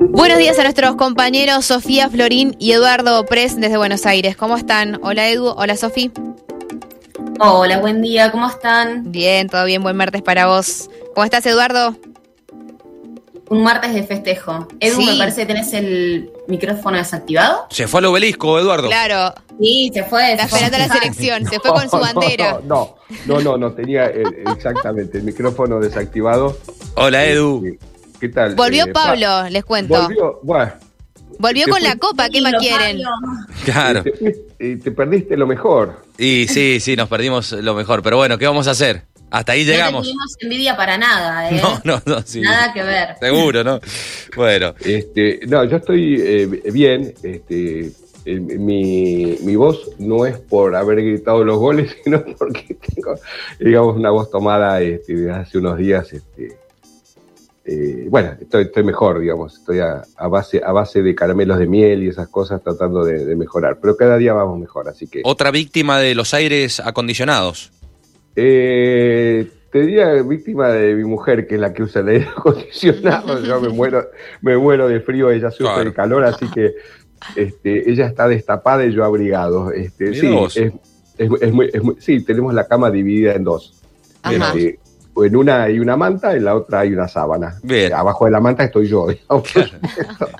Buenos días a nuestros compañeros Sofía Florín y Eduardo Pres desde Buenos Aires. ¿Cómo están? Hola Edu, hola Sofi. Hola, buen día, ¿cómo están? Bien, todo bien, buen martes para vos. ¿Cómo estás Eduardo? Un martes de festejo. Edu, Sí. me parece que tenés el micrófono desactivado. Se fue al obelisco, Eduardo. Claro, Sí, se fue. está esperando la selección, se fue con su No, bandera. No, no, no, no, tenía eh, exactamente el micrófono desactivado. Hola, Edu. Eh, ¿Qué tal? Volvió Eh, Pablo, les cuento. Volvió, bueno. Volvió con la copa, ¿qué más quieren? Pablo. Claro. Te, y te perdiste lo mejor. Y sí, sí, nos perdimos lo mejor. Pero bueno, ¿qué vamos a hacer? Hasta ahí No llegamos. tuvimos envidia para nada, ¿eh? No, no, no, sí. Nada que ver. Seguro, ¿no? Bueno, Este, no, yo estoy eh, bien. Este, eh, mi, mi voz no es por haber gritado los goles, sino porque tengo, digamos, una voz tomada este, desde hace unos días. Este, eh, bueno, estoy, estoy mejor, digamos, estoy a, a base, a base de caramelos de miel y esas cosas tratando de, de mejorar, pero cada día vamos mejor, así que... otra víctima de los aires acondicionados. Eh, te diría víctima de mi mujer, que es la que usa el aire acondicionado. Yo me muero, me muero de frío, ella sufre Claro. de calor, así que este, ella está destapada y yo abrigado. Este, sí, es, es- es muy- es muy- sí, tenemos la cama dividida en dos. Ajá. Este, en una hay una manta, en la otra hay una sábana. Bien. Abajo de la manta estoy yo.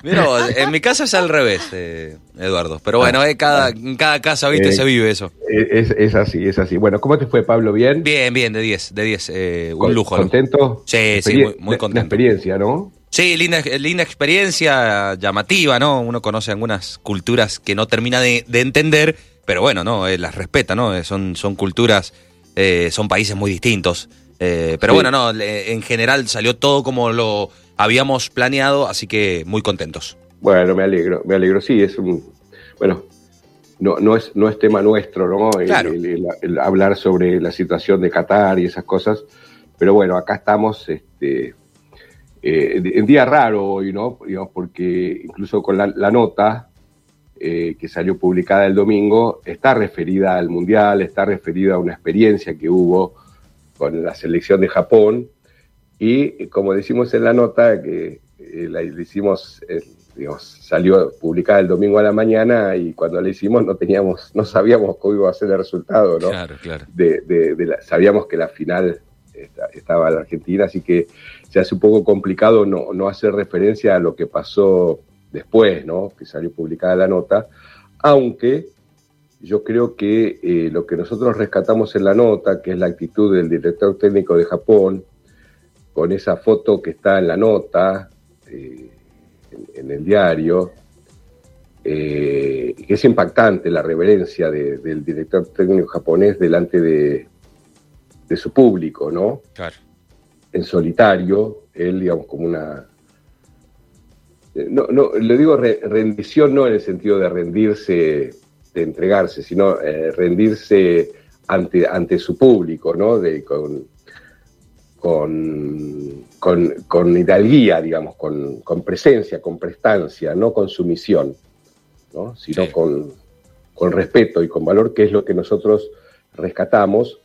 Mira, en mi casa es al revés, eh, Eduardo. Pero bueno, eh, cada, en cada casa, viste, Eh, se vive eso. Es, es así, es así. Bueno, ¿cómo te fue, Pablo? ¿Bien? Bien, bien, de 10, de 10. eh, un lujo. ¿no? ¿Contento? Sí, sí, muy- muy contento. La experiencia, ¿no? Sí, linda, linda experiencia, llamativa, ¿no? Uno conoce algunas culturas que no termina de, de entender, pero bueno, ¿no? Las respeta, ¿no? Son, son culturas, son países muy distintos. Eh, pero Sí. bueno, no, en general salió todo como lo habíamos planeado, así que muy contentos. Bueno, me alegro, me alegro. Sí, es un. Bueno, no, no, es, no es tema nuestro, ¿no? Claro. el, el- el hablar sobre la situación de Qatar y esas cosas. Pero bueno, acá estamos este, eh, en día raro hoy, ¿no? Digamos, porque incluso con la, la nota eh, que salió publicada el domingo está referida al Mundial, está referida a una experiencia que hubo con la selección de Japón. Y como decimos en la nota, que eh, la la hicimos, eh, digamos, salió publicada el domingo a la mañana y cuando la hicimos no teníamos, no sabíamos cómo iba a ser el resultado, ¿no? Claro, claro. de, de- de la- sabíamos que la final esta- estaba la Argentina, así que se hace un poco complicado no, no hacer referencia a lo que pasó después, ¿no? Que salió publicada la nota, aunque yo creo que eh, lo que nosotros rescatamos en la nota, que es la actitud del director técnico de Japón, con esa foto que está en la nota, eh, en, en el diario, eh, que es impactante la reverencia de- del director técnico japonés delante de, de su público, ¿no? Claro. En solitario, él, digamos, como una... eh, No, no, le digo re- rendición no en el sentido de rendirse, de entregarse, sino eh, rendirse ante, ante su público, ¿no? De, con, con, con, con hidalguía, digamos, con, con presencia, con prestancia, no con sumisión, ¿no? sino Sí. con, con respeto y con valor, que es lo que nosotros rescatamos.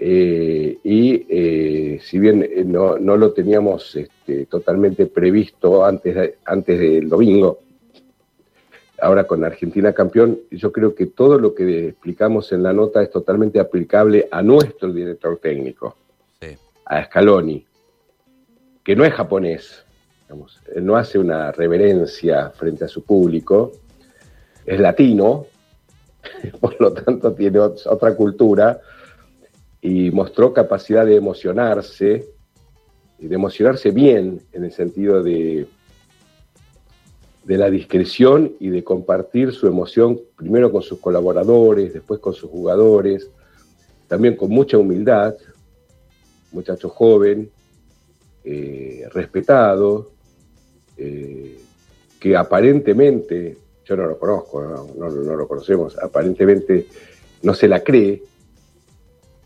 Eh, y eh, si bien no, no lo teníamos este, totalmente previsto antes, de- antes del domingo, ahora con Argentina campeón, yo creo que todo lo que explicamos en la nota es totalmente aplicable a nuestro director técnico Sí. a Scaloni, que no es japonés, digamos, él no hace una reverencia frente a su público, es latino, por lo tanto tiene ot- otra cultura, y mostró capacidad de emocionarse, y de emocionarse bien, en el sentido de, de la discreción y de compartir su emoción primero con sus colaboradores, después con sus jugadores, también con mucha humildad, muchacho joven, eh, respetado, eh, que aparentemente, yo no lo conozco, no, no- no lo conocemos, aparentemente no se la cree,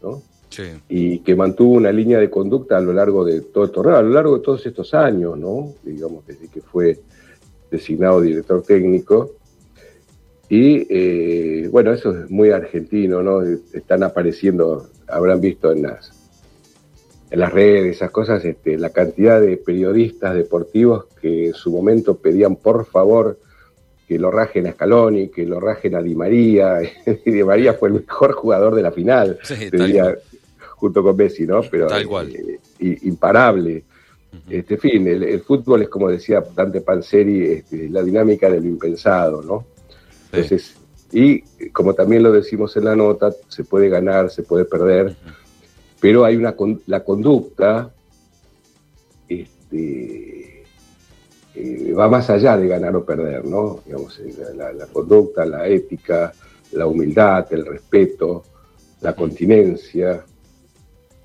¿no? Sí. y que mantuvo una línea de conducta a lo largo de todo el torneo, a lo largo de todos estos años, ¿no? Digamos, desde que fue designado director técnico. Y eh, bueno, eso es muy argentino, ¿no? Están apareciendo, habrán visto en las en las redes, esas cosas, este, la cantidad de periodistas deportivos que en su momento pedían por favor que lo rajen a Scaloni, que lo rajen a Di María, Di María fue el mejor jugador de la final, Sí, diría, junto con Messi, ¿no? Pero Tal cual. eh, imparable. Este en fin, el, el fútbol es como decía Dante Panzeri, este, la dinámica de lo impensado, ¿no? Sí. Entonces, y como también lo decimos en la nota, se puede ganar, se puede perder, pero hay una con- la conducta este, eh, va más allá de ganar o perder, ¿no? Digamos, eh, la, la- la conducta, la ética, la humildad, el respeto, la continencia.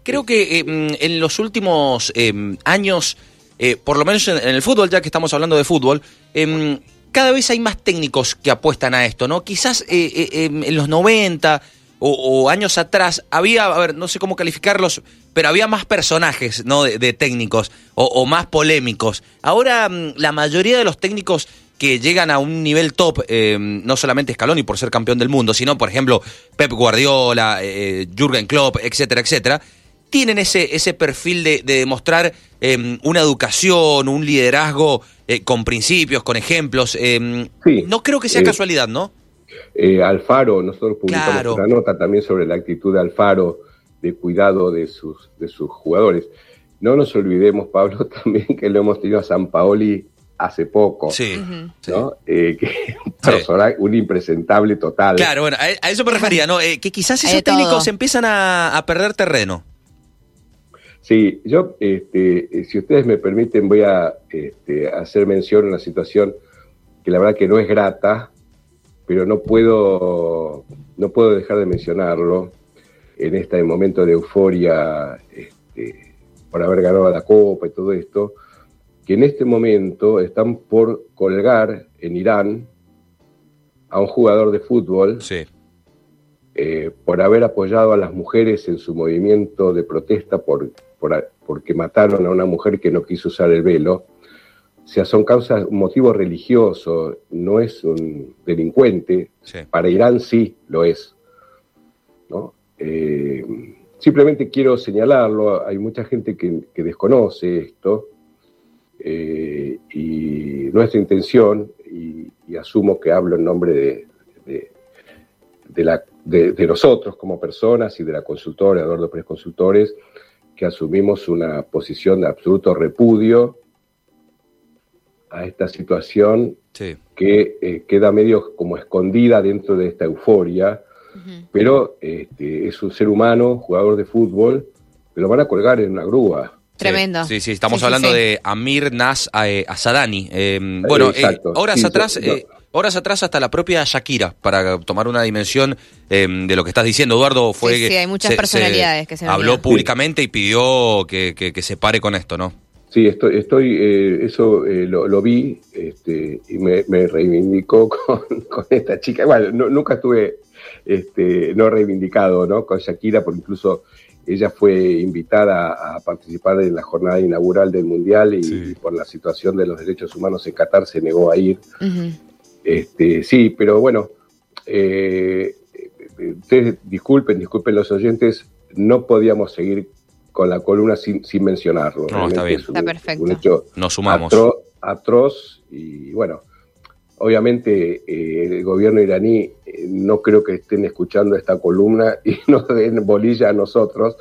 Creo que eh, mm, en los últimos eh, años, eh, por lo menos en, el fútbol, ya que estamos hablando de fútbol, em, cada vez hay más técnicos que apuestan a esto, ¿no? Quizás eh, em, en los 90 o, años atrás había, a ver, no sé cómo calificarlos, pero había más personajes, ¿no? De, técnicos o, más polémicos. Ahora mm, la mayoría de los técnicos que llegan a un nivel top, no solamente Scaloni por ser campeón del mundo, sino, por ejemplo, Pep Guardiola, eh, Jürgen Klopp, etcétera, etcétera, tienen ese, ese perfil de, de demostrar eh, una educación, un liderazgo eh, con principios, con ejemplos. eh, Sí. no creo que sea Eh, casualidad, ¿no? Eh, Alfaro, nosotros publicamos Claro. una nota también sobre la actitud de Alfaro de cuidado de sus, de sus jugadores. No nos olvidemos, Pablo, también que lo hemos tenido a San Paoli hace poco, Sí. ¿no? Eh, que un impresentable total. Claro, bueno, a, eso me refería, ¿no? Eh, que quizás esos todo. técnicos empiezan a, a perder terreno. Sí, yo, este, eh, si ustedes me permiten, voy a este, hacer mención a una situación que la verdad que no es grata, pero no puedo, no puedo dejar de mencionarlo en este momento de euforia este, por haber ganado la Copa y todo esto, que en este momento están por colgar en Irán a un jugador de fútbol Sí. Eh, por haber apoyado a las mujeres en su movimiento de protesta por, por- porque mataron a una mujer que no quiso usar el velo. O sea, son causas, un motivo religioso, no es un delincuente. Sí. Para Irán sí lo es. ¿no? Eh, simplemente quiero señalarlo, hay mucha gente que, que desconoce esto eh, y nuestra intención, y, y asumo que hablo en nombre de, de- de la, de, de nosotros como personas y de la consultora, Eduardo Pérez Consultores, que asumimos una posición de absoluto repudio a esta situación Sí. que eh, queda medio como escondida dentro de esta euforia, pero este, es un ser humano, jugador de fútbol, que lo van a colgar en una grúa. Tremendo. Sí, sí, estamos Sí, sí, hablando sí. de Amir Nas eh, Asadani. Eh, bueno, eh, Exacto. horas Sí, atrás, yo- eh, horas atrás hasta la propia Shakira, para tomar una dimensión eh, de lo que estás diciendo, Eduardo, fue Sí, que sí, hay muchas personalidades que se habló públicamente y pidió que, que- que se pare con esto, ¿no? Sí, estoy, estoy eh, eso eh, lo, lo vi este, y me, me reivindicó con, con esta chica. Bueno, no- nunca estuve este, no reivindicado ¿no? con Shakira, porque incluso ella fue invitada a participar en la jornada inaugural del Mundial y, Sí. y por la situación de los derechos humanos en Qatar se negó a ir. Ujú. Este, sí, pero bueno, eh, eh, ustedes disculpen, disculpen los oyentes, no podíamos seguir con la columna sin, sin mencionarlo. No, está bien. es un- Está perfecto. Un hecho Nos sumamos. atro- atroz y bueno, obviamente eh, el gobierno iraní eh, no creo que estén escuchando esta columna y nos den bolilla a nosotros,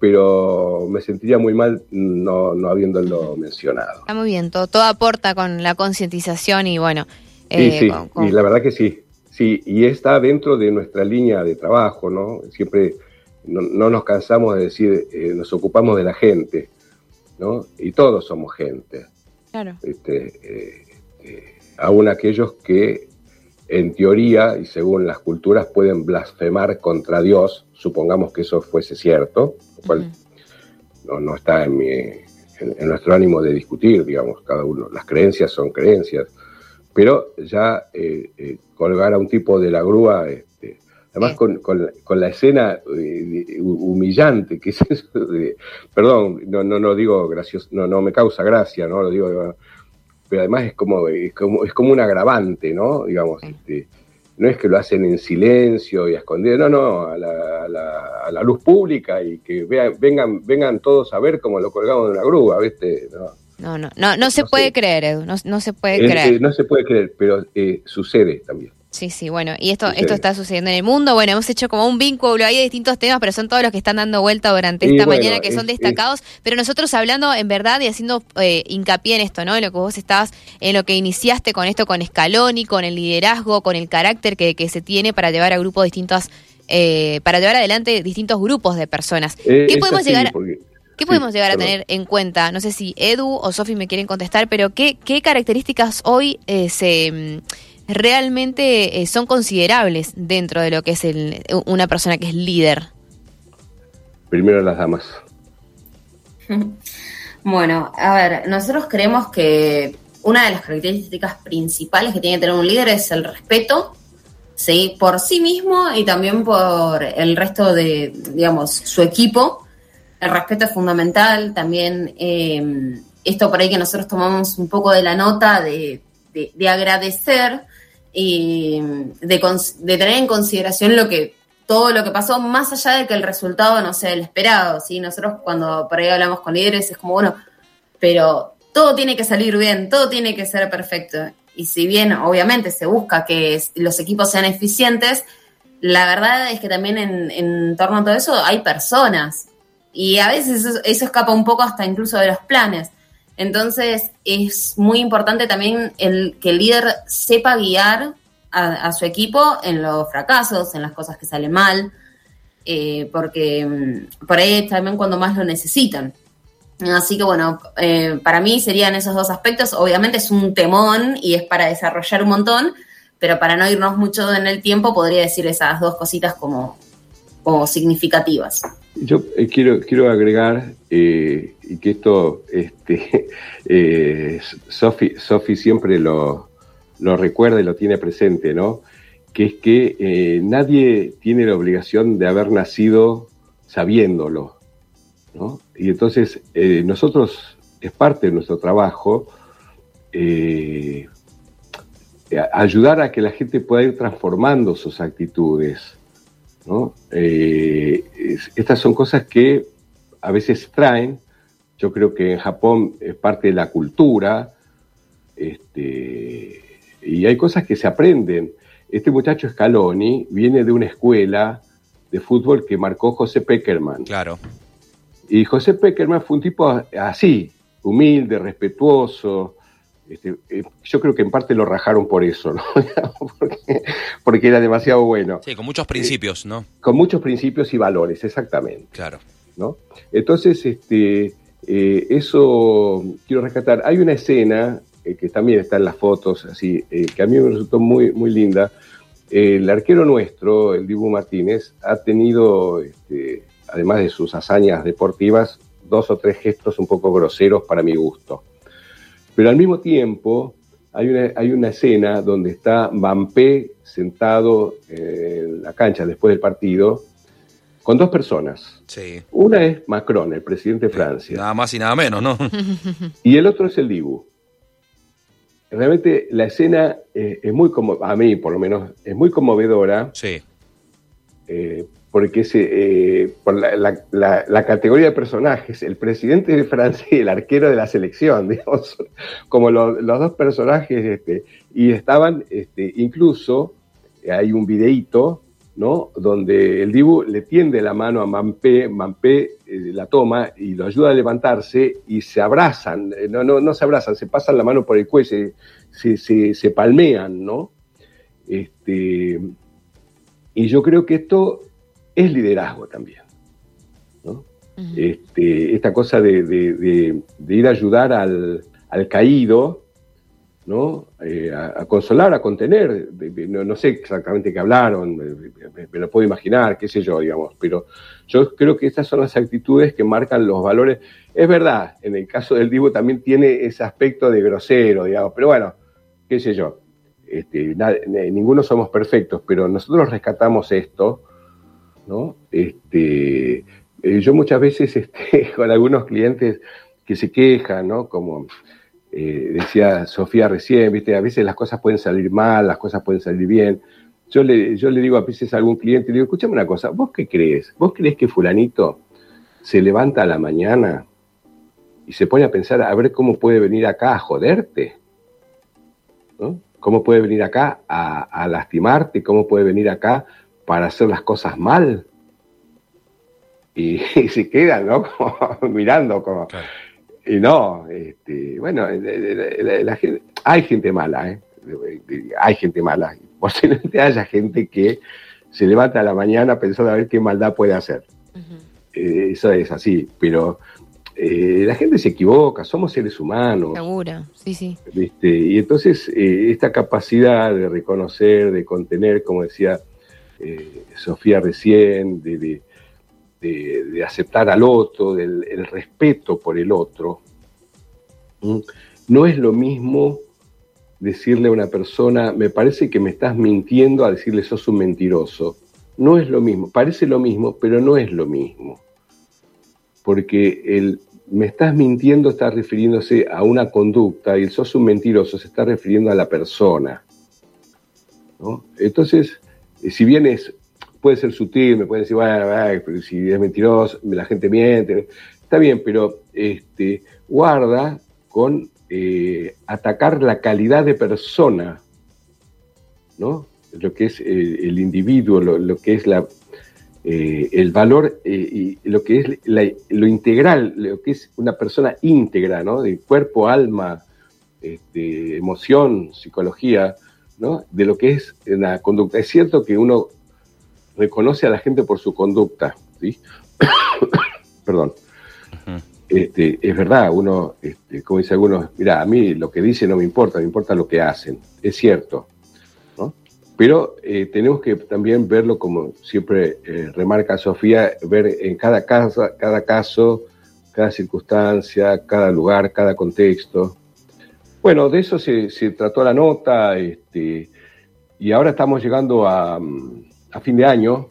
pero me sentiría muy mal no, no habiéndolo mencionado. Está muy bien, todo, todo aporta con la concientización y bueno. Sí, eh, sí, con- con- y la verdad que sí, sí, y está dentro de nuestra línea de trabajo, ¿no? Siempre no, no nos cansamos de decir, eh, nos ocupamos de la gente, ¿no? Y todos somos gente, Claro. este, eh, eh, aún aquellos que en teoría y según las culturas pueden blasfemar contra Dios, supongamos que eso fuese cierto, lo cual no, no está en, mi, en, en nuestro ánimo de discutir, digamos, cada uno, las creencias son creencias, pero ya eh, eh, colgar a un tipo de la grúa, este, además con, con la- con la escena eh, humillante, que es eso de- perdón, no, no, no digo gracioso, no, no me causa gracia, no lo digo, pero además es como, es como, es como un agravante, ¿no? Digamos, este, no es que lo hacen en silencio y a escondidas, no, no, a la, a la- a la luz pública y que vean, vengan, vengan todos a ver cómo lo colgamos de una grúa, ¿viste? No, No, no, no, no se No puede sé. creer, Edu, no, no se puede Eh, creer. eh, no se puede creer, pero eh, sucede también. Sí, sí, bueno, y esto, Sucede. esto está sucediendo en el mundo. Bueno, hemos hecho como un vínculo ahí de distintos temas, pero son todos los que están dando vuelta durante esta bueno, mañana que son es- destacados. Pero nosotros hablando en verdad y haciendo eh, hincapié en esto, ¿no? En lo que vos estabas, en lo que iniciaste con esto, con Scaloni, con el liderazgo, con el carácter que, que se tiene para llevar a grupos distintos, eh, para llevar adelante distintos grupos de personas. ¿Qué podemos así, llegar, porque- ¿Qué sí, podemos llegar a tener en cuenta? No sé si Edu o Sofi me quieren contestar, pero ¿qué, qué características hoy eh, se mm, realmente eh, son considerables dentro de lo que es el, una persona que es líder? Primero las damas. Bueno, a ver, nosotros creemos que una de las características principales que tiene que tener un líder es el respeto, ¿sí? Por sí mismo y también por el resto de, digamos, su equipo. El respeto es fundamental, también eh, esto por ahí que nosotros tomamos un poco de la nota de, de- de agradecer y de, cons- de tener en consideración lo que todo lo que pasó, más allá de que el resultado no sea el esperado, ¿sí? Nosotros cuando por ahí hablamos con líderes es como, bueno, pero todo tiene que salir bien, todo tiene que ser perfecto. Y si bien obviamente se busca que los equipos sean eficientes, la verdad es que también en torno a todo eso hay personas. Y a veces eso, escapa un poco hasta incluso de los planes. Entonces es muy importante también el, que el líder sepa guiar a, su equipo en los fracasos, en las cosas que salen mal, eh, porque mm, por ahí también cuando más lo necesitan. Así que bueno, eh, para mí serían esos dos aspectos. Obviamente es un temón y es para desarrollar un montón, pero para no irnos mucho en el tiempo podría decir esas dos cositas como, como significativas. Yo eh, quiero, quiero agregar, eh, y que esto, este, eh, Sofi, siempre lo, lo recuerda y lo tiene presente, ¿no? Que es que nadie tiene la obligación de haber nacido sabiéndolo, ¿no? Y entonces nosotros, es parte de nuestro trabajo, ayudar a que la gente pueda ir transformando sus actitudes, ¿no? Eh, es- estas son cosas que a veces traen, yo creo que en Japón es parte de la cultura, este, y hay cosas que se aprenden. Este muchacho Scaloni viene de una escuela de fútbol que marcó José Peckerman. Claro. Y José Peckerman fue un tipo así, humilde, respetuoso. Este, eh, yo creo que en parte lo rajaron por eso, ¿no? porque, porque era demasiado bueno. Sí, con muchos principios, ¿no? Con muchos principios y valores, exactamente. Claro. ¿no? Entonces, este, eh, eso quiero rescatar. Hay una escena eh, que también está en las fotos, así, eh, que a mí me resultó muy, muy linda. El arquero nuestro, el Dibu Martínez, ha tenido, este, además de sus hazañas deportivas, dos o tres gestos un poco groseros para mi gusto. Pero al mismo tiempo, hay una, hay una escena donde está Mbappé sentado en la cancha después del partido con dos personas. Sí. Una es Macron, el presidente de Francia, Nada más y nada menos, ¿no? y el otro es el Dibu. Realmente la escena eh, es muy como a mí por lo menos es muy conmovedora Sí. eh, porque se, eh, la, categoría de personajes, el presidente de Francia y el arquero de la selección, digamos, como lo- los dos personajes, este, y estaban, este, incluso, eh, hay un videíto, ¿no? Donde el Dibu le tiende la mano a Mampé, Mampé eh, la toma y lo ayuda a levantarse y se abrazan, no, no, no se abrazan, se pasan la mano por el cuello, se, se, se palmean, ¿no? Este, y yo creo que esto es liderazgo también. Este, esta cosa de, de- de- de ir a ayudar al, al caído, ¿no? Eh, a, a consolar, a contener. no, no sé exactamente qué hablaron, me, me- me lo puedo imaginar, qué sé yo, digamos, pero yo creo que estas son las actitudes que marcan los valores. Es verdad, en el caso del Divo también tiene ese aspecto de grosero, digamos, pero bueno, qué sé yo. Este, ninguno somos perfectos, pero nosotros rescatamos esto, Este, eh, yo muchas veces este, con algunos clientes que se quejan. Como eh, decía Sofía recién, ¿viste? A veces las cosas pueden salir mal, las cosas pueden salir bien. yo le, yo le digo a veces a algún cliente, le digo, escúchame una cosa, ¿vos qué crees? ¿Vos crees que fulanito se levanta a la mañana y se pone a pensar a ver cómo puede venir acá a joderte? ¿Cómo puede venir acá a, lastimarte? ¿Cómo puede venir acá para hacer las cosas mal? Y, se quedan, ¿no? mirando como... Y no, este, bueno, hay gente mala, ¿eh? hay gente mala. Posiblemente haya gente que se levanta a la mañana pensando a ver qué maldad puede hacer. Eh, eso es así, pero eh, la gente se equivoca, somos seres humanos. Seguro, sí, sí. Y entonces eh, esta capacidad de reconocer, de contener, como decía Sofía recién, de, aceptar al otro, del el respeto por el otro, no es lo mismo decirle a una persona, me parece que me estás mintiendo a decirle sos un mentiroso. No es lo mismo, parece lo mismo, pero no es lo mismo. Porque el me estás mintiendo está refiriéndose a una conducta y el sos un mentiroso se está refiriendo a la persona. Entonces, eh, si bien es, puede ser sutil, me puede decir, bueno, pero si es mentiroso, la gente miente, está bien, pero este, guarda con eh, atacar la calidad de persona, ¿no? Lo que es eh, el, individuo, lo, que es la, eh, el valor y lo que es lo integral, lo que es una persona íntegra, ¿no? De cuerpo, alma, este, emoción, psicología, ¿no? De lo que es la conducta. Es cierto que uno reconoce a la gente por su conducta, ¿sí? Perdón. Este, es verdad, uno, este, como dice algunos, mira, a mí lo que dicen no me importa, me importa lo que hacen, es cierto, ¿no? Pero eh, tenemos que también verlo, como siempre eh, remarca Sofía, ver en cada, casa, cada caso, cada circunstancia, cada lugar, cada contexto. Bueno, de eso se, trató la nota, este, y ahora estamos llegando a, a fin de año,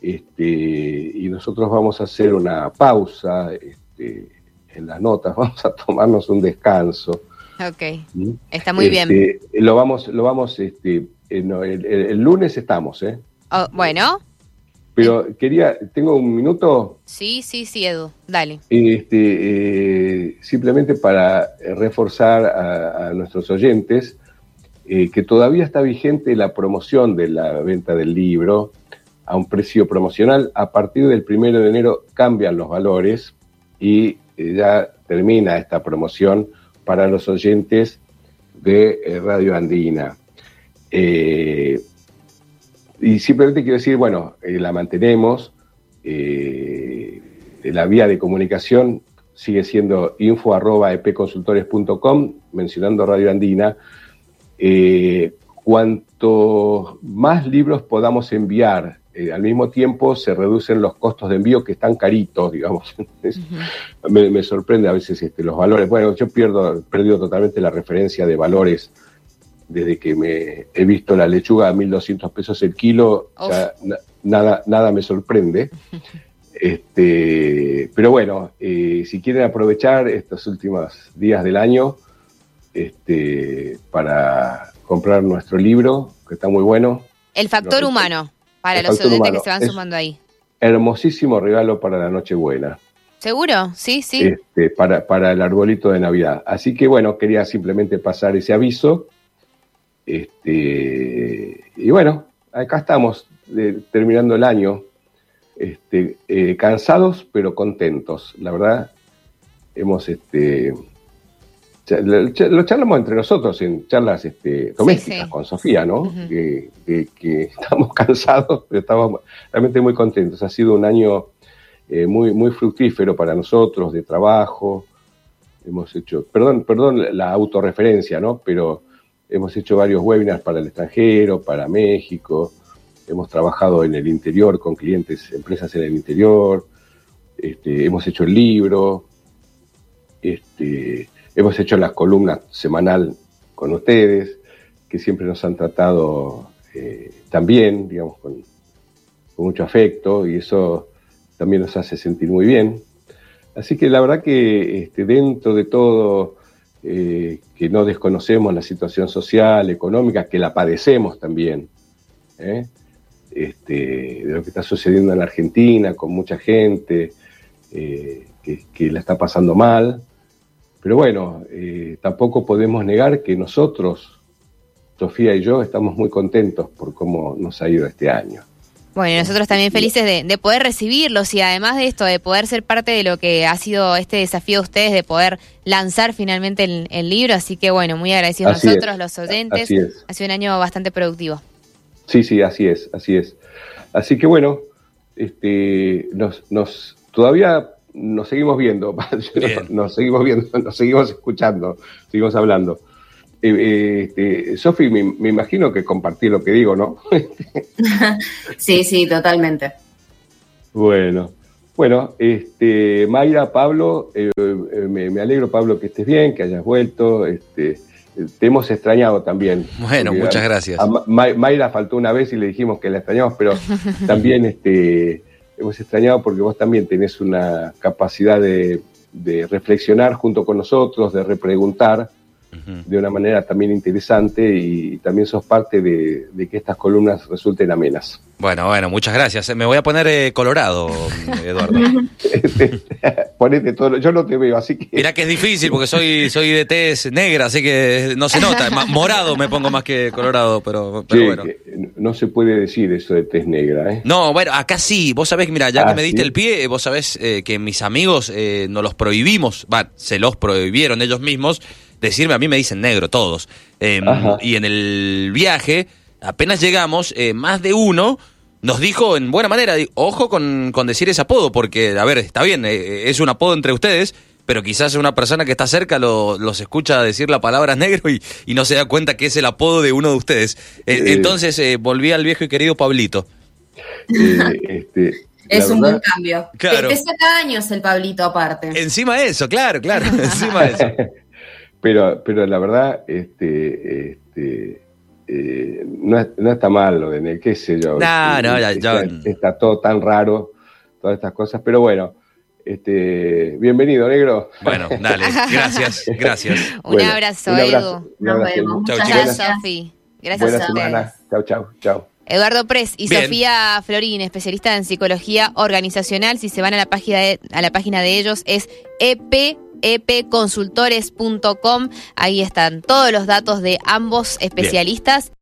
este, y nosotros vamos a hacer una pausa este, en las notas, vamos a tomarnos un descanso. Ok, ¿Mm? está muy bien. Este, lo vamos, lo vamos, este, el, lunes estamos, ¿eh? Oh, bueno. Pero quería, ¿tengo un minuto? Sí, sí, sí, Edu, dale. Este, eh, simplemente para reforzar a, nuestros oyentes eh, que todavía está vigente la promoción de la venta del libro a un precio promocional. A partir del primero de enero cambian los valores y eh, ya termina esta promoción para los oyentes de eh, Radio Andina. Eh, y simplemente quiero decir, bueno, la mantenemos, la vía de comunicación sigue siendo info.epconsultores.com, mencionando Radio Andina. cuanto más libros podamos enviar eh, al mismo tiempo se reducen los costos de envío que están caritos, digamos. me, sorprende a veces este, los valores. Bueno, yo pierdo, he perdido totalmente la referencia de valores desde que me he visto la lechuga a 1.200 pesos el kilo, nada, nada me sorprende. Este, pero bueno, eh, si quieren aprovechar estos últimos días del año este, para comprar nuestro libro, que está muy bueno. El factor humano. Para los oyentes que se van sumando ahí. Hermosísimo regalo para la Nochebuena. ¿Seguro? Sí, sí. Este, para, para el arbolito de Navidad. Así que bueno, quería simplemente pasar ese aviso. Este, y bueno, acá estamos, terminando el año. Este, eh, cansados pero contentos. La verdad, hemos este, lo charlamos entre nosotros en charlas este, domésticas con Sofía, ¿no? que, estamos cansados, pero estamos realmente muy contentos. Ha sido un año eh, muy, muy fructífero para nosotros, de trabajo. Hemos hecho, perdón, perdón la autorreferencia, ¿no? Pero hemos hecho varios webinars para el extranjero, para México. Hemos trabajado en el interior con clientes, empresas en el interior. Este, hemos hecho el libro. Este, Hemos hecho las columnas semanal con ustedes, que siempre nos han tratado eh, también, digamos, con, mucho afecto y eso también nos hace sentir muy bien. Así que la verdad que este, dentro de todo, eh, que no desconocemos la situación social, económica, que la padecemos también, ¿eh? este, de lo que está sucediendo en la Argentina, con mucha gente eh, que, la está pasando mal. Pero bueno, tampoco podemos negar que nosotros, Sofía y yo, estamos muy contentos por cómo nos ha ido este año. Bueno, nosotros también felices de, de, poder recibirlos y además de esto, de poder ser parte de lo que ha sido este desafío de ustedes, de poder lanzar finalmente el, el libro. Así que bueno, muy agradecidos Así nosotros, es. los oyentes. Así es. Ha sido un año bastante productivo. Sí, sí, así es, así es. Así que bueno, este, nos, nos todavía nos seguimos viendo, nos, nos seguimos viendo, nos seguimos escuchando, seguimos hablando. Eh, este, Sofi, me, me, imagino que compartí lo que digo, ¿no? sí, sí, totalmente. Bueno, bueno, este, Mayra, Pablo, eh, me, me, alegro, Pablo, que estés bien, que hayas vuelto. Este, te hemos extrañado también. Bueno, muchas gracias. A Mayra faltó una vez y le dijimos que la extrañamos, pero también este, hemos extrañado porque vos también tenés una capacidad de, de reflexionar junto con nosotros, de repreguntar de una manera también interesante y también sos parte de, de, que estas columnas resulten amenas. Bueno, bueno, muchas gracias. Me voy a poner eh, colorado, Eduardo. Ponete todo, yo no te veo, así que... Mirá que es difícil porque soy, soy de tez negra, así que no se nota. Morado me pongo más que colorado, pero, pero sí, bueno. No se puede decir eso de tez negra, ¿eh? No, bueno, acá sí. Vos sabés mira, ya Ah, que me diste ¿sí? el pie, vos sabés eh, que mis amigos eh, nos los prohibimos, va, se los prohibieron ellos mismos decirme, a mí me dicen negro todos. Eh, y en el viaje, apenas llegamos, eh, más de uno nos dijo en buena manera, ojo con, con decir ese apodo, porque, a ver, está bien, eh, es un apodo entre ustedes, pero quizás una persona que está cerca lo, los escucha decir la palabra negro y, y, no se da cuenta que es el apodo de uno de ustedes. Eh, entonces volví al viejo y querido Pablito. este, es un buen cambio. Claro. Te, te saca años el Pablito aparte. Encima de eso, claro, claro, encima de eso. Pero, pero la verdad, este, este eh, no, no, está mal lo de qué sé yo. No, este, no, ya, está, todo tan raro, todas estas cosas, pero bueno. Este, bienvenido, negro. Bueno, dale, gracias, gracias. un, bueno, abrazo, un abrazo, Edu. Nos vemos. Chau, gracias, Sofi. Gracias a ustedes. Chau, chau, chau. Eduardo Pres y Bien. Sofía Florín, especialista en psicología organizacional. Si se van a la página de, a la página de ellos es EP epconsultores.com. Ahí están todos los datos de ambos especialistas.